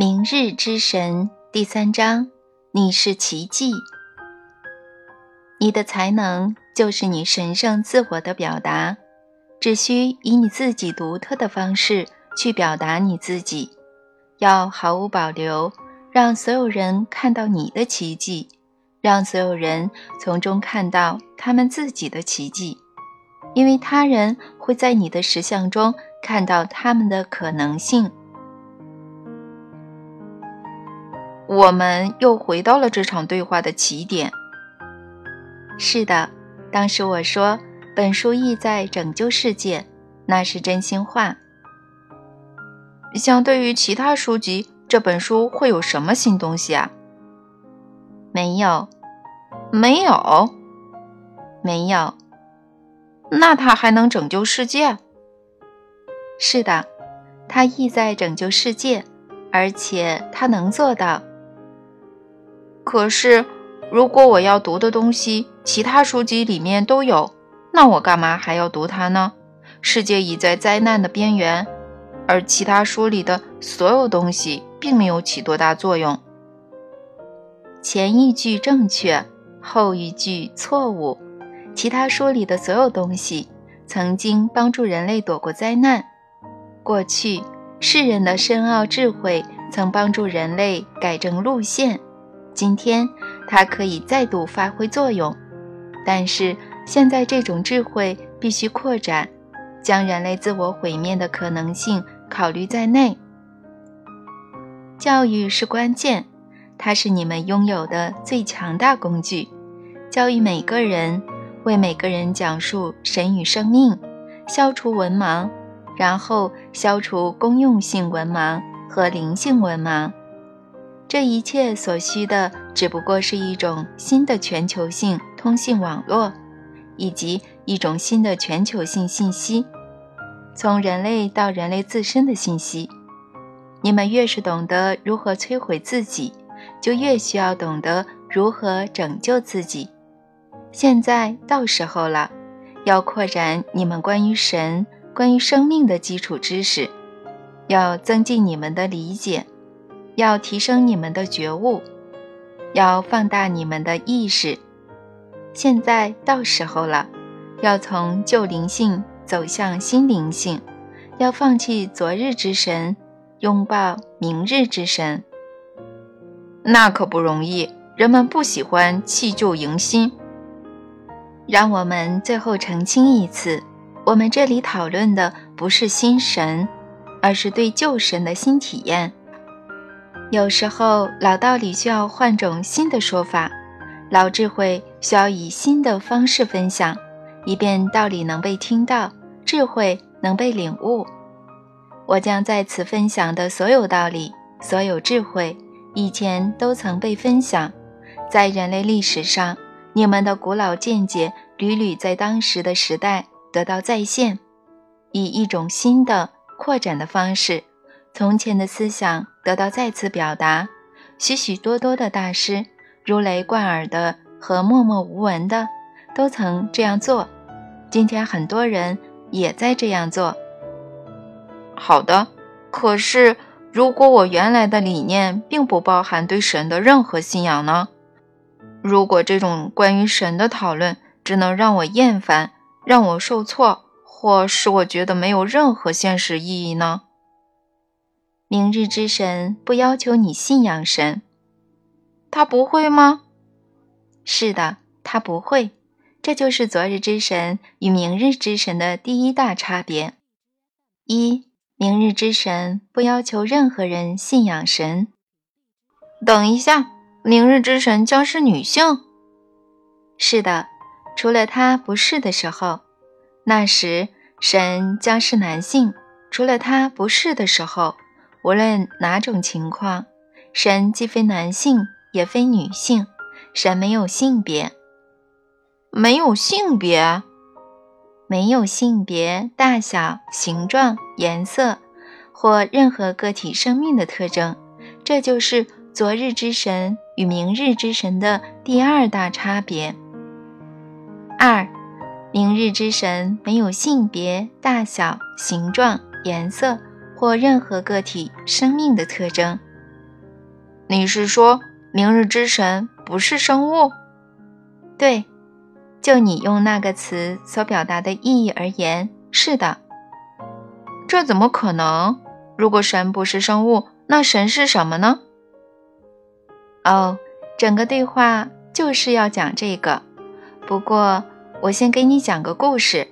明日之神第三章，你是奇迹。你的才能就是你神圣自我的表达，只需以你自己独特的方式去表达你自己，要毫无保留，让所有人看到你的奇迹，让所有人从中看到他们自己的奇迹，因为他人会在你的实相中看到他们的可能性。我们又回到了这场对话的起点。是的，当时我说本书意在拯救世界，那是真心话。相对于其他书籍，这本书会有什么新东西啊？没有，没有，没有。那它还能拯救世界？是的，它意在拯救世界，而且它能做到。可是，如果我要读的东西，其他书籍里面都有，那我干嘛还要读它呢？世界已在灾难的边缘，而其他书里的所有东西并没有起多大作用。前一句正确，后一句错误。其他书里的所有东西曾经帮助人类躲过灾难。过去，世人的深奥智慧曾帮助人类改正路线。今天，它可以再度发挥作用，但是现在这种智慧必须扩展，将人类自我毁灭的可能性考虑在内。教育是关键，它是你们拥有的最强大工具。教育每个人，为每个人讲述神与生命，消除文盲，然后消除公用性文盲和灵性文盲。这一切所需的只不过是一种新的全球性通信网络，以及一种新的全球性信息，从人类到人类自身的信息。你们越是懂得如何摧毁自己，就越需要懂得如何拯救自己。现在到时候了，要扩展你们关于神、关于生命的基础知识，要增进你们的理解。要提升你们的觉悟，要放大你们的意识。现在到时候了，要从旧灵性走向新灵性，要放弃昨日之神，拥抱明日之神。那可不容易，人们不喜欢弃旧迎新。让我们最后澄清一次：我们这里讨论的不是新神，而是对旧神的新体验。有时候，老道理需要换种新的说法，老智慧需要以新的方式分享，以便道理能被听到，智慧能被领悟。我将在此分享的所有道理、所有智慧，以前都曾被分享，在人类历史上，你们的古老见解屡屡在当时的时代得到再现，以一种新的扩展的方式。从前的思想得到再次表达，许许多多的大师，如雷贯耳的和默默无闻的，都曾这样做。今天很多人也在这样做。好的，可是如果我原来的理念并不包含对神的任何信仰呢？如果这种关于神的讨论只能让我厌烦，让我受挫，或使我觉得没有任何现实意义呢？明日之神不要求你信仰神，他不会吗？是的，他不会。这就是昨日之神与明日之神的第一大差别。一，明日之神不要求任何人信仰神。等一下，明日之神将是女性？是的，除了他不是的时候，那时神将是男性。除了他不是的时候。无论哪种情况，神既非男性也非女性，神没有性别，没有性别，没有性别、大小、形状、颜色或任何个体生命的特征。这就是昨日之神与明日之神的第二大差别。二，明日之神没有性别、大小、形状、颜色。或任何个体生命的特征，你是说明日之神不是生物？对，就你用那个词所表达的意义而言，是的。这怎么可能？如果神不是生物，那神是什么呢？哦，整个对话就是要讲这个。不过，我先给你讲个故事。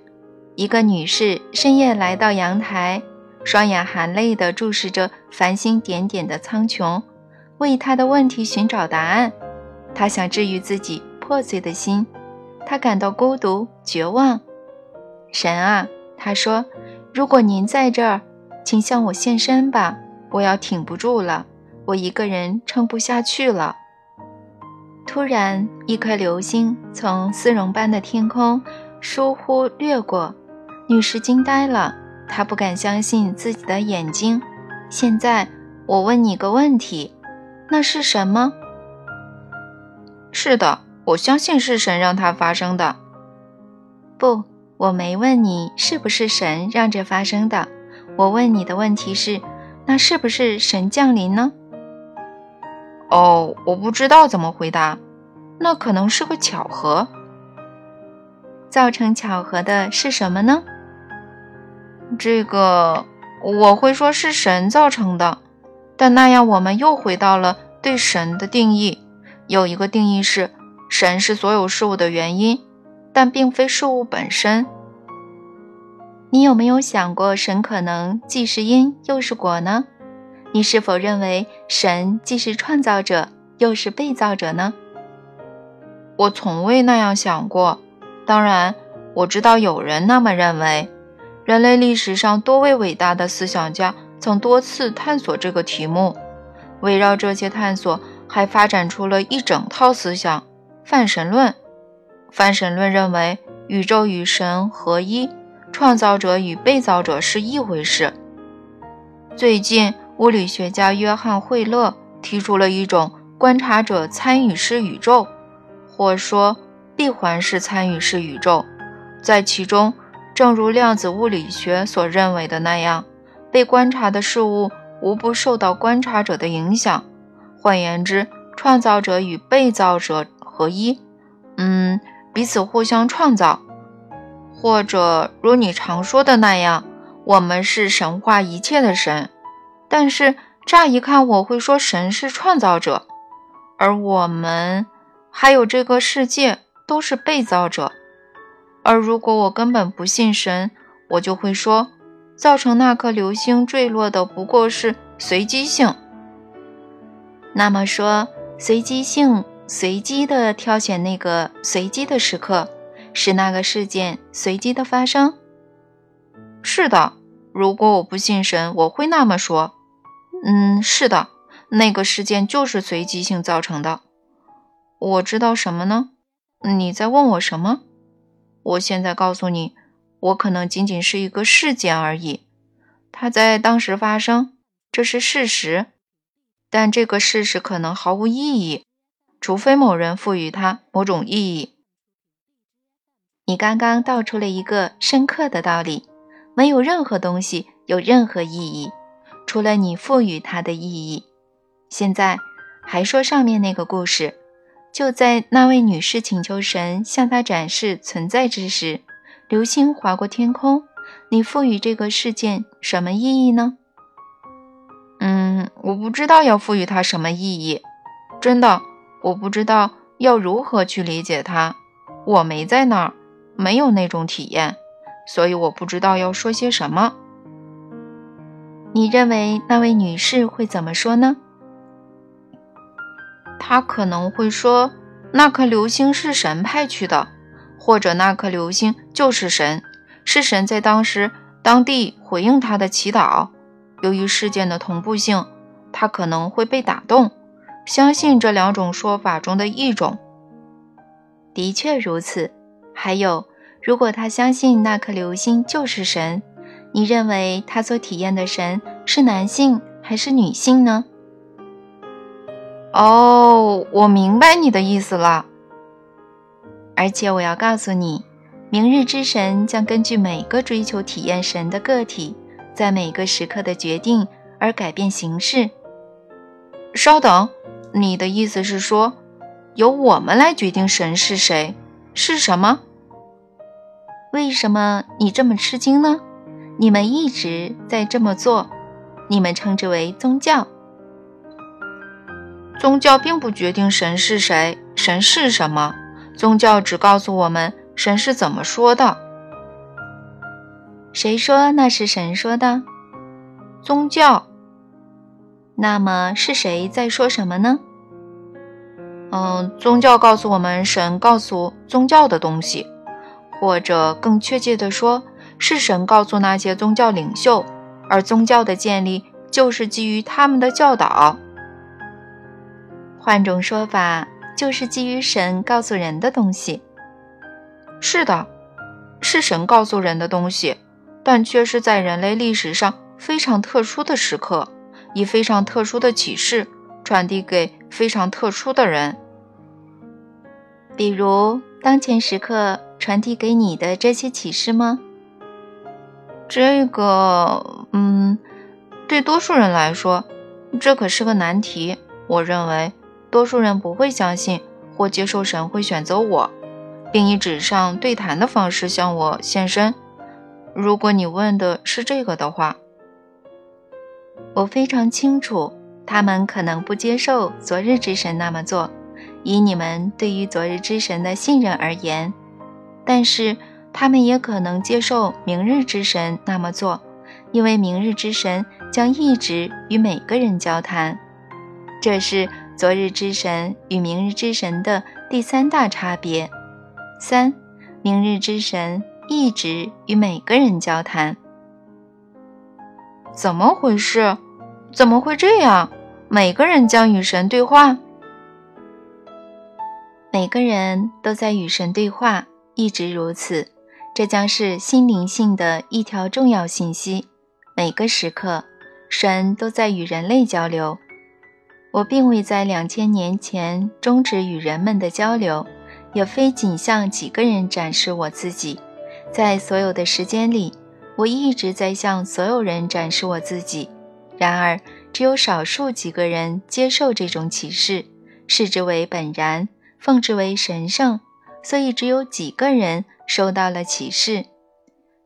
一个女士深夜来到阳台，双眼含泪地注视着繁星点点的苍穹，为她的问题寻找答案。她想治愈自己破碎的心，她感到孤独绝望。神啊，她说：“如果您在这儿，请向我现身吧，我要挺不住了，我一个人撑不下去了。”突然，一颗流星从丝绒般的天空疏忽掠过。女士惊呆了，他不敢相信自己的眼睛。现在我问你个问题，那是什么？是的，我相信是神让它发生的。不，我没问你是不是神让这发生的。我问你的问题是，那是不是神降临呢？哦，我不知道怎么回答。那可能是个巧合。造成巧合的是什么呢？这个我会说是神造成的，但那样我们又回到了对神的定义。有一个定义是，神是所有事物的原因，但并非事物本身。你有没有想过，神可能既是因又是果呢？你是否认为神既是创造者又是被造者呢？我从未那样想过。当然，我知道有人那么认为。人类历史上多位伟大的思想家曾多次探索这个题目，围绕这些探索，还发展出了一整套思想——泛神论。泛神论认为宇宙与神合一，创造者与被造者是一回事。最近，物理学家约翰惠勒提出了一种观察者参与式宇宙，或说闭环式参与式宇宙，在其中。正如量子物理学所认为的那样，被观察的事物无不受到观察者的影响。换言之，创造者与被造者合一，嗯，彼此互相创造。或者如你常说的那样，我们是神化一切的神。但是乍一看，我会说神是创造者，而我们还有这个世界都是被造者。而如果我根本不信神，我就会说，造成那颗流星坠落的不过是随机性。那么说，随机性随机的挑选那个随机的时刻，使那个事件随机的发生。是的，如果我不信神，我会那么说。嗯，是的，那个事件就是随机性造成的。我知道什么呢？你在问我什么？我现在告诉你，我可能仅仅是一个事件而已，它在当时发生，这是事实。但这个事实可能毫无意义，除非某人赋予它某种意义。你刚刚道出了一个深刻的道理：没有任何东西有任何意义，除了你赋予它的意义。现在还说上面那个故事。就在那位女士请求神向她展示存在之时，流星划过天空。你赋予这个事件什么意义呢？嗯，我不知道要赋予它什么意义。真的，我不知道要如何去理解它。我没在那儿，没有那种体验，所以我不知道要说些什么。你认为那位女士会怎么说呢？他可能会说，那颗流星是神派去的，或者那颗流星就是神，是神在当时当地回应他的祈祷。由于事件的同步性，他可能会被打动，相信这两种说法中的一种。的确如此。还有，如果他相信那颗流星就是神，你认为他所体验的神是男性还是女性呢？哦，我明白你的意思了。而且我要告诉你，明日之神将根据每个追求体验神的个体在每个时刻的决定而改变形式。稍等，你的意思是说，由我们来决定神是谁，是什么？为什么你这么吃惊呢？你们一直在这么做，你们称之为宗教。宗教并不决定神是谁，神是什么。宗教只告诉我们神是怎么说的。谁说那是神说的？宗教。那么是谁在说什么呢？嗯，宗教告诉我们神告诉宗教的东西，或者更确切的说，是神告诉那些宗教领袖，而宗教的建立就是基于他们的教导。换种说法，就是基于神告诉人的东西。是的，是神告诉人的东西，但却是在人类历史上非常特殊的时刻，以非常特殊的启示传递给非常特殊的人。比如当前时刻传递给你的这些启示吗？这个，嗯，对多数人来说，这可是个难题。我认为。多数人不会相信或接受神会选择我，并以纸上对谈的方式向我献身。如果你问的是这个的话，我非常清楚，他们可能不接受昨日之神那么做，以你们对于昨日之神的信任而言；但是他们也可能接受明日之神那么做，因为明日之神将一直与每个人交谈。这是。昨日之神与明日之神的第三大差别。三，明日之神一直与每个人交谈。怎么回事？怎么会这样？每个人将与神对话。每个人都在与神对话，一直如此。这将是心灵性的一条重要信息。每个时刻，神都在与人类交流。我并未在两千年前终止与人们的交流，也非仅向几个人展示我自己。在所有的时间里，我一直在向所有人展示我自己。然而，只有少数几个人接受这种启示，视之为本然，奉之为神圣。所以，只有几个人收到了启示，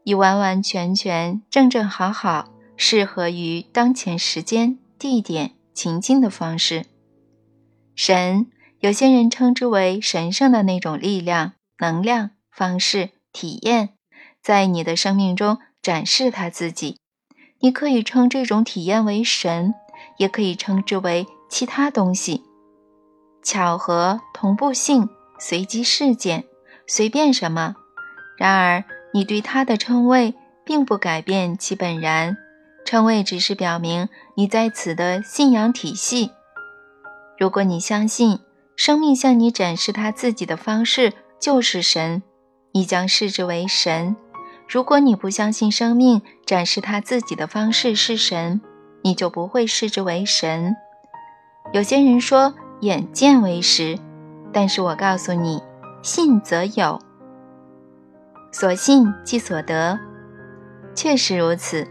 以完完全全、正正好好、适合于当前时间、地点。情境的方式，神，有些人称之为神圣的那种力量、能量、方式、体验，在你的生命中展示他自己。你可以称这种体验为神，也可以称之为其他东西，巧合、同步性、随机事件，随便什么。然而，你对他的称谓并不改变其本然。称谓只是表明你在此的信仰体系。如果你相信生命向你展示他自己的方式就是神，你将视之为神；如果你不相信生命展示他自己的方式是神，你就不会视之为神。有些人说眼见为实，但是我告诉你，信则有，所信即所得，确实如此。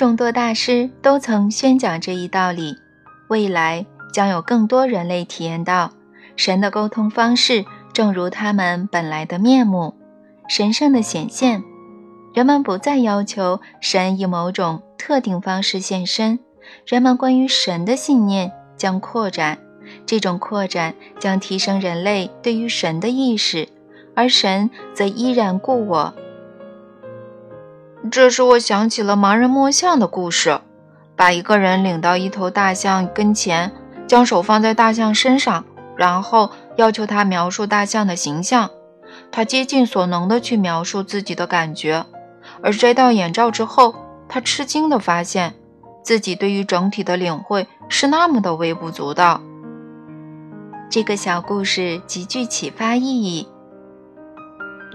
众多大师都曾宣讲这一道理。未来将有更多人类体验到神的沟通方式，正如他们本来的面目，神圣的显现。人们不再要求神以某种特定方式现身，人们关于神的信念将扩展。这种扩展将提升人类对于神的意识，而神则依然故我。这使我想起了盲人摸象的故事。把一个人领到一头大象跟前，将手放在大象身上，然后要求他描述大象的形象。他竭尽所能地去描述自己的感觉，而摘掉眼罩之后，他吃惊地发现自己对于整体的领会是那么的微不足道。这个小故事极具启发意义。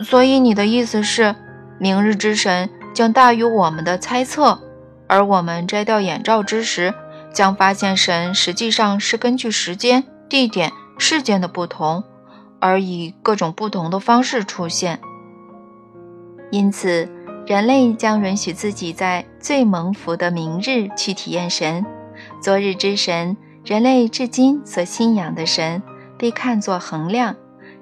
所以你的意思是，明日之神？将大于我们的猜测，而我们摘掉眼罩之时，将发现神实际上是根据时间、地点、事件的不同，而以各种不同的方式出现。因此，人类将允许自己在最蒙福的明日去体验神。昨日之神人类至今所信仰的神被看作衡量，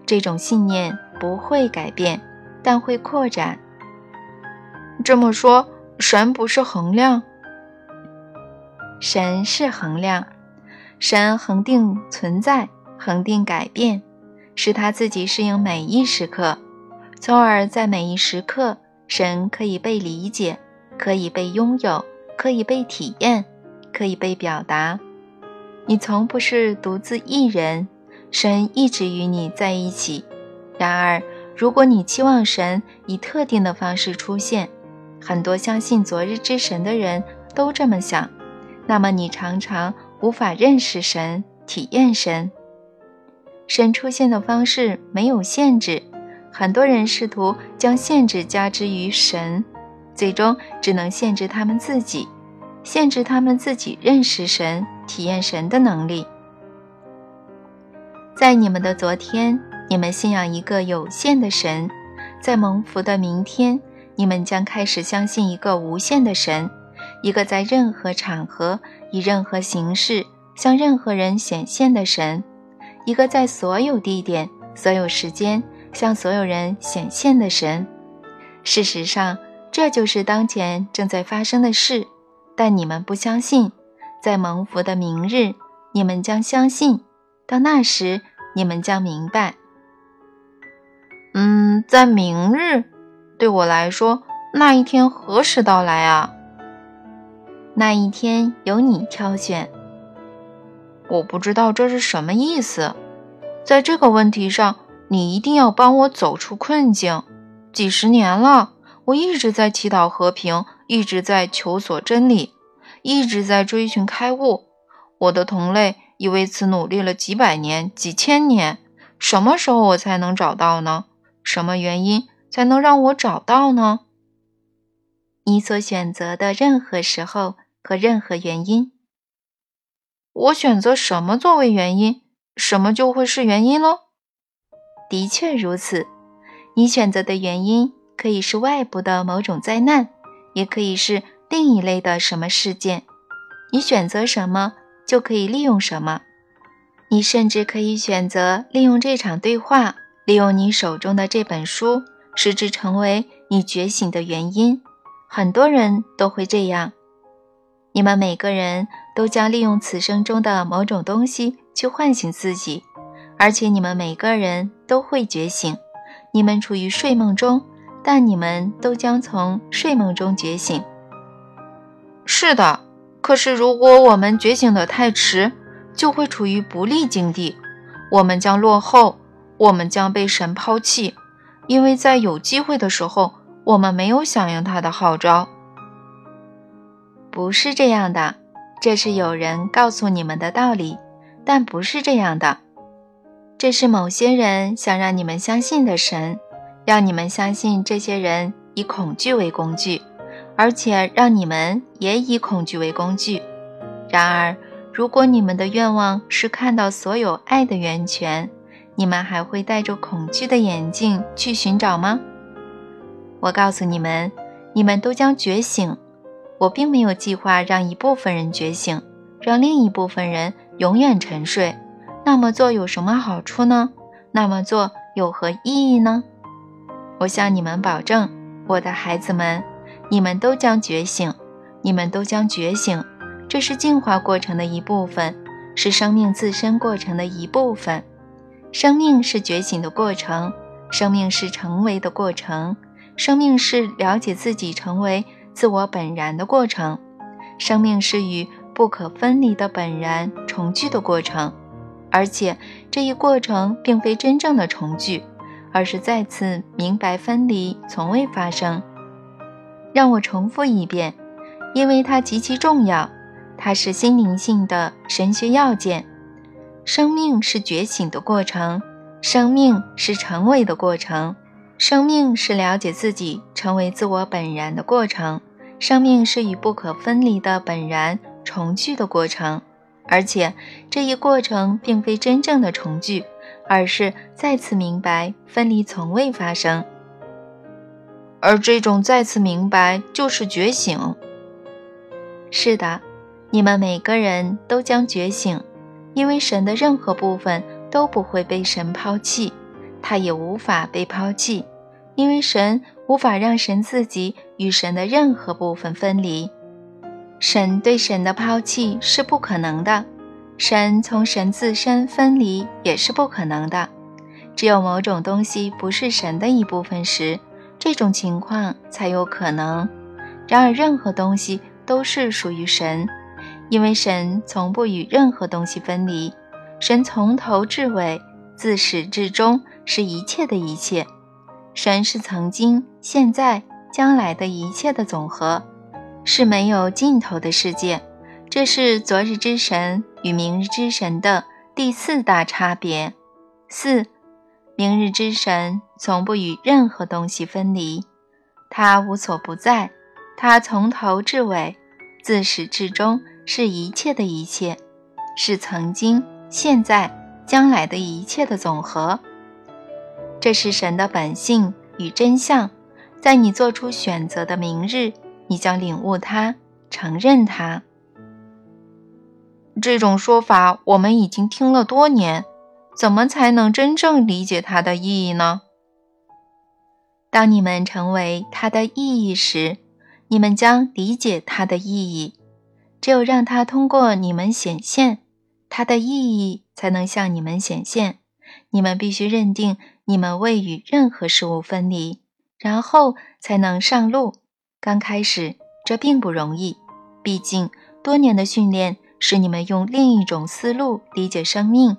这种信念不会改变，但会扩展。这么说，神不是衡量？神是衡量，神恒定存在，恒定改变，使他自己适应每一时刻，从而在每一时刻，神可以被理解，可以被拥有，可以被体验，可以被表达。你从不是独自一人，神一直与你在一起。然而，如果你期望神以特定的方式出现，很多相信昨日之神的人都这么想。那么你常常无法认识神、体验神。神出现的方式没有限制，很多人试图将限制加之于神，最终只能限制他们自己，限制他们自己认识神、体验神的能力。在你们的昨天，你们信仰一个有限的神；在蒙福的明天，你们将开始相信一个无限的神。一个在任何场合、以任何形式向任何人显现的神，一个在所有地点、所有时间向所有人显现的神。事实上，这就是当前正在发生的事。但你们不相信，在蒙福的明日，你们将相信。到那时，你们将明白。嗯，在明日，对我来说，那一天何时到来啊？那一天由你挑选。我不知道这是什么意思。在这个问题上，你一定要帮我走出困境。几十年了，我一直在祈祷和平，一直在求索真理，一直在追寻开悟。我的同类已为此努力了几百年、几千年。什么时候我才能找到呢？什么原因才能让我找到呢？你所选择的任何时候。和任何原因，我选择什么作为原因，什么就会是原因喽。的确如此，你选择的原因可以是外部的某种灾难，也可以是另一类的什么事件。你选择什么，就可以利用什么。你甚至可以选择利用这场对话，利用你手中的这本书，使之成为你觉醒的原因。很多人都会这样。你们每个人都将利用此生中的某种东西去唤醒自己，而且你们每个人都会觉醒。你们处于睡梦中，但你们都将从睡梦中觉醒。是的，可是如果我们觉醒的太迟，就会处于不利境地，我们将落后，我们将被神抛弃，因为在有机会的时候，我们没有响应他的号召。不是这样的，这是有人告诉你们的道理，但不是这样的。这是某些人想让你们相信的神，让你们相信这些人以恐惧为工具，而且让你们也以恐惧为工具。然而，如果你们的愿望是看到所有爱的源泉，你们还会戴着恐惧的眼镜去寻找吗？我告诉你们，你们都将觉醒。我并没有计划让一部分人觉醒，让另一部分人永远沉睡。那么做有什么好处呢？那么做有何意义呢？我向你们保证，我的孩子们，你们都将觉醒，你们都将觉醒。这是进化过程的一部分，是生命自身过程的一部分。生命是觉醒的过程，生命是成为的过程，生命是了解自己成为。自我本然的过程，生命是与不可分离的本然重聚的过程，而且这一过程并非真正的重聚，而是再次明白分离从未发生。让我重复一遍，因为它极其重要，它是心灵性的神学要件。生命是觉醒的过程，生命是成为的过程。生命是了解自己成为自我本然的过程，生命是与不可分离的本然重聚的过程，而且这一过程并非真正的重聚，而是再次明白分离从未发生，而这种再次明白就是觉醒。是的，你们每个人都将觉醒，因为神的任何部分都不会被神抛弃，他也无法被抛弃，因为神无法让神自己与神的任何部分分离。神对神的抛弃是不可能的，神从神自身分离也是不可能的。只有某种东西不是神的一部分时，这种情况才有可能。然而，任何东西都是属于神。因为神从不与任何东西分离，神从头至尾、自始至终是一切的一切。神是曾经、现在、将来的一切的总和，是没有尽头的世界。这是昨日之神与明日之神的第四大差别。四，明日之神从不与任何东西分离，他无所不在，他从头至尾、自始至终。是一切的一切，是曾经、现在、将来的一切的总和。这是神的本性与真相。在你做出选择的明日，你将领悟它，承认它。这种说法我们已经听了多年，怎么才能真正理解它的意义呢？当你们成为它的意义时，你们将理解它的意义。只有让它通过你们显现，它的意义才能向你们显现。你们必须认定你们未与任何事物分离，然后才能上路。刚开始这并不容易，毕竟多年的训练使你们用另一种思路理解生命。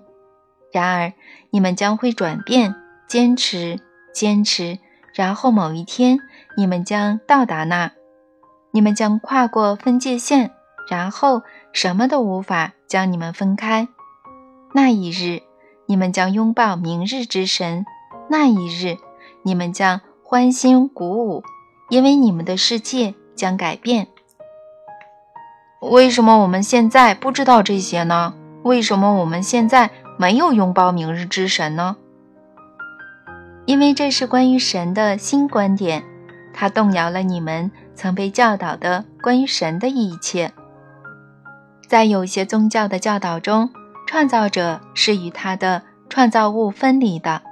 然而，你们将会转变，坚持，坚持，然后某一天你们将到达那，你们将跨过分界线。然后什么都无法将你们分开。那一日，你们将拥抱明日之神；那一日，你们将欢欣鼓舞，因为你们的世界将改变。为什么我们现在不知道这些呢？为什么我们现在没有拥抱明日之神呢？因为这是关于神的新观点，它动摇了你们曾被教导的关于神的一切。在有些宗教的教导中，创造者是与他的创造物分离的。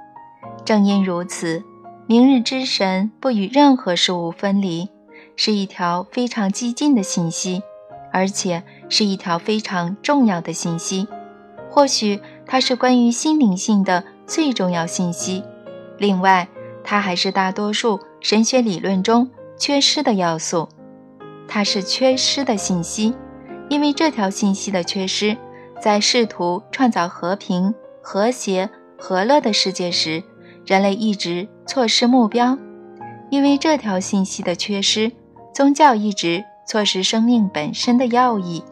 正因如此，明日之神不与任何事物分离，是一条非常激进的信息，而且是一条非常重要的信息。或许它是关于心灵性的最重要信息。另外，它还是大多数神学理论中缺失的要素。它是缺失的信息。因为这条信息的缺失，在试图创造和平、和谐、和乐的世界时，人类一直错失目标。因为这条信息的缺失，宗教一直错失生命本身的要义，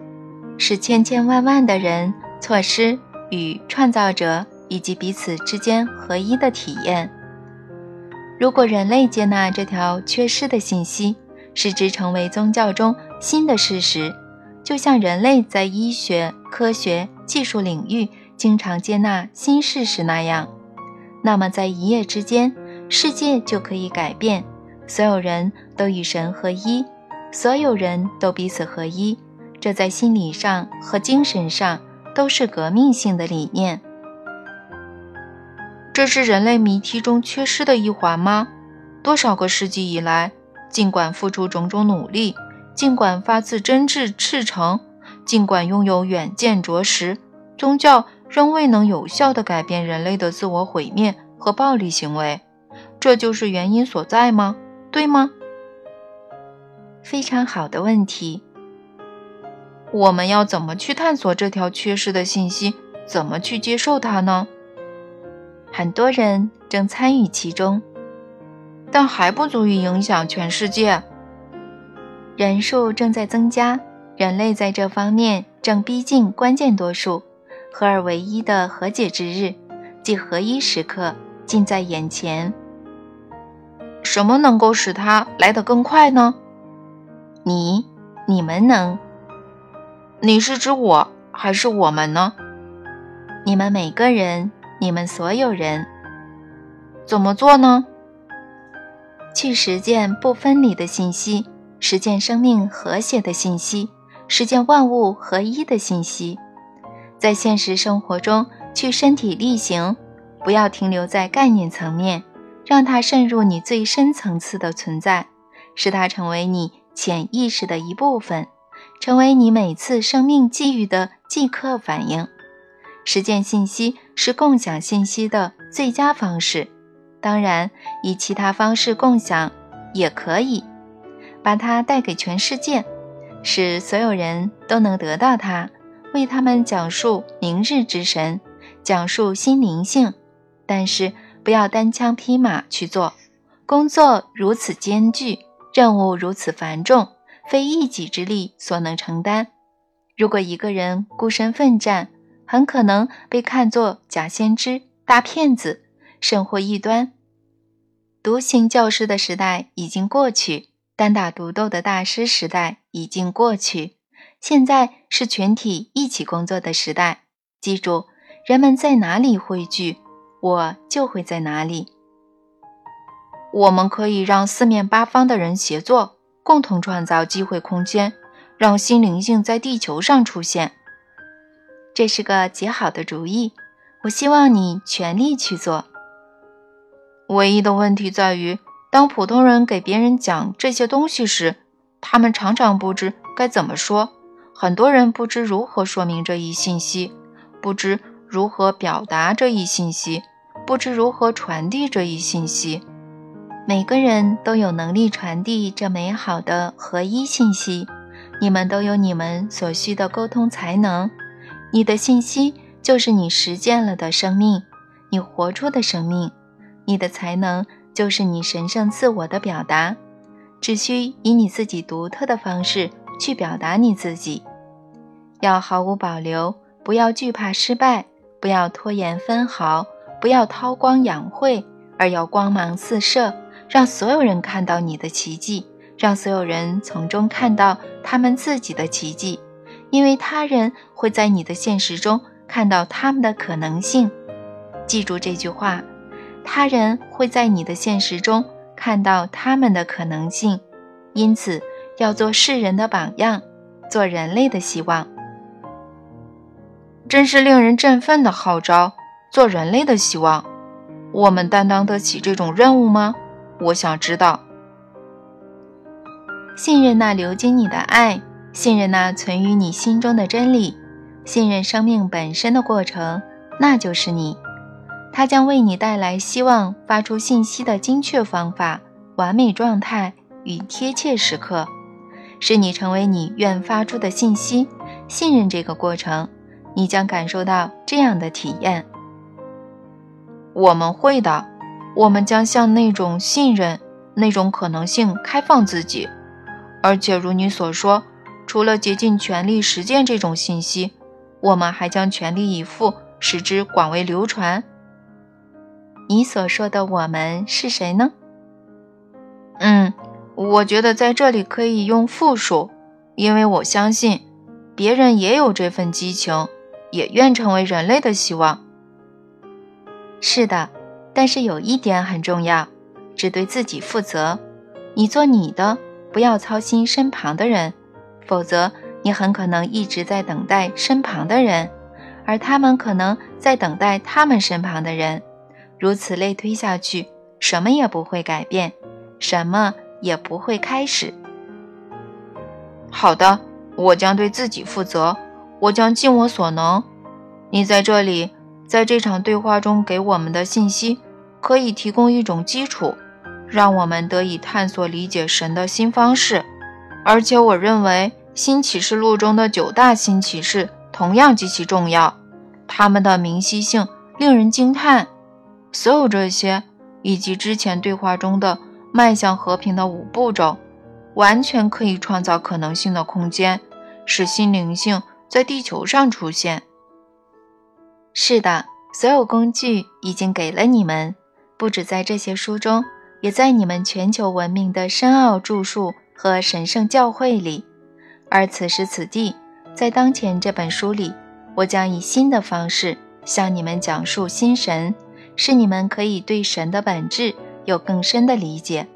使千千万万的人错失与创造者以及彼此之间合一的体验。如果人类接纳这条缺失的信息，使之成为宗教中新的事实。就像人类在医学、科学、技术领域经常接纳新事实那样，那么在一夜之间，世界就可以改变。所有人都与神合一，所有人都彼此合一。这在心理上和精神上都是革命性的理念。这是人类谜题中缺失的一环吗？多少个世纪以来，尽管付出种种努力。尽管发自真挚赤诚，尽管拥有远见卓识，宗教仍未能有效地改变人类的自我毁灭和暴力行为。这就是原因所在吗？对吗？非常好的问题。我们要怎么去探索这条缺失的信息？怎么去接受它呢？很多人正参与其中，但还不足以影响全世界。人数正在增加，人类在这方面正逼近关键多数，合而为一的和解之日，即合一时刻，近在眼前。什么能够使它来得更快呢？你、你们能？你是指我还是我们呢？你们每个人，你们所有人。怎么做呢？去实践不分离的信息。实践生命和谐的信息，实践万物合一的信息，在现实生活中去身体力行，不要停留在概念层面，让它渗入你最深层次的存在，使它成为你潜意识的一部分，成为你每次生命际遇的即刻反应。实践信息是共享信息的最佳方式，当然，以其他方式共享也可以，把它带给全世界，使所有人都能得到它，为他们讲述明日之神，讲述新灵性。但是不要单枪匹马去做，工作如此艰巨，任务如此繁重，非一己之力所能承担。如果一个人孤身奋战，很可能被看作假先知、大骗子，甚或异端。独行教师的时代已经过去，单打独斗的大师时代已经过去，现在是全体一起工作的时代。记住，人们在哪里汇聚，我就会在哪里。我们可以让四面八方的人协作，共同创造机会空间，让新灵性在地球上出现。这是个极好的主意，我希望你全力去做。唯一的问题在于，当普通人给别人讲这些东西时，他们常常不知该怎么说。很多人不知如何说明这一信息，不知如何表达这一信息，不知如何传递这一信息。每个人都有能力传递这美好的合一信息，你们都有你们所需的沟通才能。你的信息就是你实践了的生命，你活出的生命，你的才能就是你神圣自我的表达。只需以你自己独特的方式去表达你自己，要毫无保留，不要惧怕失败，不要拖延分毫，不要韬光养晦，而要光芒四射，让所有人看到你的奇迹，让所有人从中看到他们自己的奇迹。因为他人会在你的现实中看到他们的可能性，记住这句话：他人会在你的现实中看到他们的可能性。因此，要做世人的榜样，做人类的希望。真是令人振奋的号召！做人类的希望，我们担当得起这种任务吗？我想知道。信任那流经你的爱。信任那存于你心中的真理，信任生命本身的过程，那就是你。它将为你带来希望发出信息的精确方法、完美状态与贴切时刻，使你成为你愿发出的信息。信任这个过程，你将感受到这样的体验。我们会的，我们将向那种信任、那种可能性开放自己，而且如你所说。除了竭尽全力实践这种信息，我们还将全力以赴使之广为流传。你所说的“我们”是谁呢？嗯，我觉得在这里可以用复数，因为我相信别人也有这份激情，也愿成为人类的希望。是的，但是有一点很重要，只对自己负责。你做你的，不要操心身旁的人。否则，你很可能一直在等待身旁的人，而他们可能在等待他们身旁的人，如此类推下去，什么也不会改变，什么也不会开始。好的，我将对自己负责，我将尽我所能。你在这里，在这场对话中给我们的信息，可以提供一种基础，让我们得以探索理解神的新方式。而且我认为，新启示录中的九大新启示同样极其重要，它们的明晰性令人惊叹。所有这些，以及之前对话中的迈向和平的五步骤，完全可以创造可能性的空间，使新灵性在地球上出现。是的，所有工具已经给了你们，不止在这些书中，也在你们全球文明的深奥著述。和神圣教会里，而此时此地，在当前这本书里，我将以新的方式向你们讲述新神，是你们可以对神的本质有更深的理解。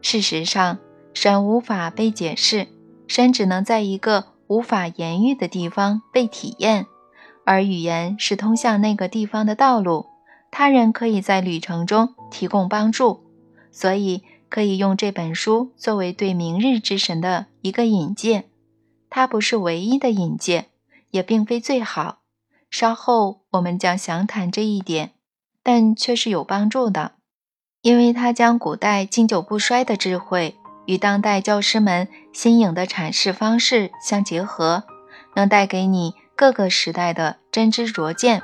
事实上，神无法被解释，神只能在一个无法言喻的地方被体验，而语言是通向那个地方的道路。他人可以在旅程中提供帮助，所以可以用这本书作为对明日之神的一个引荐。它不是唯一的引荐，也并非最好。稍后我们将详谈这一点，但却是有帮助的，因为它将古代经久不衰的智慧与当代教师们新颖的阐释方式相结合，能带给你各个时代的真知灼见。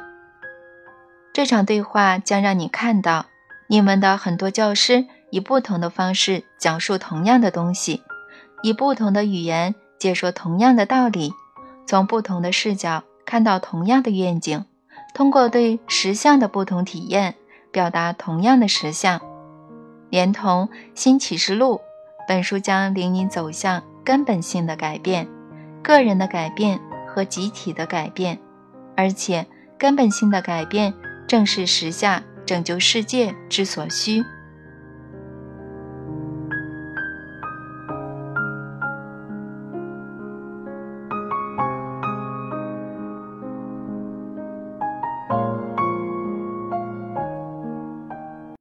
这场对话将让你看到，你们的很多教师以不同的方式讲述同样的东西，以不同的语言解说同样的道理，从不同的视角看到同样的愿景，通过对实相的不同体验表达同样的实相。连同《新启示录》，本书将领你走向根本性的改变，个人的改变和集体的改变，而且根本性的改变。正是时下拯救世界之所需。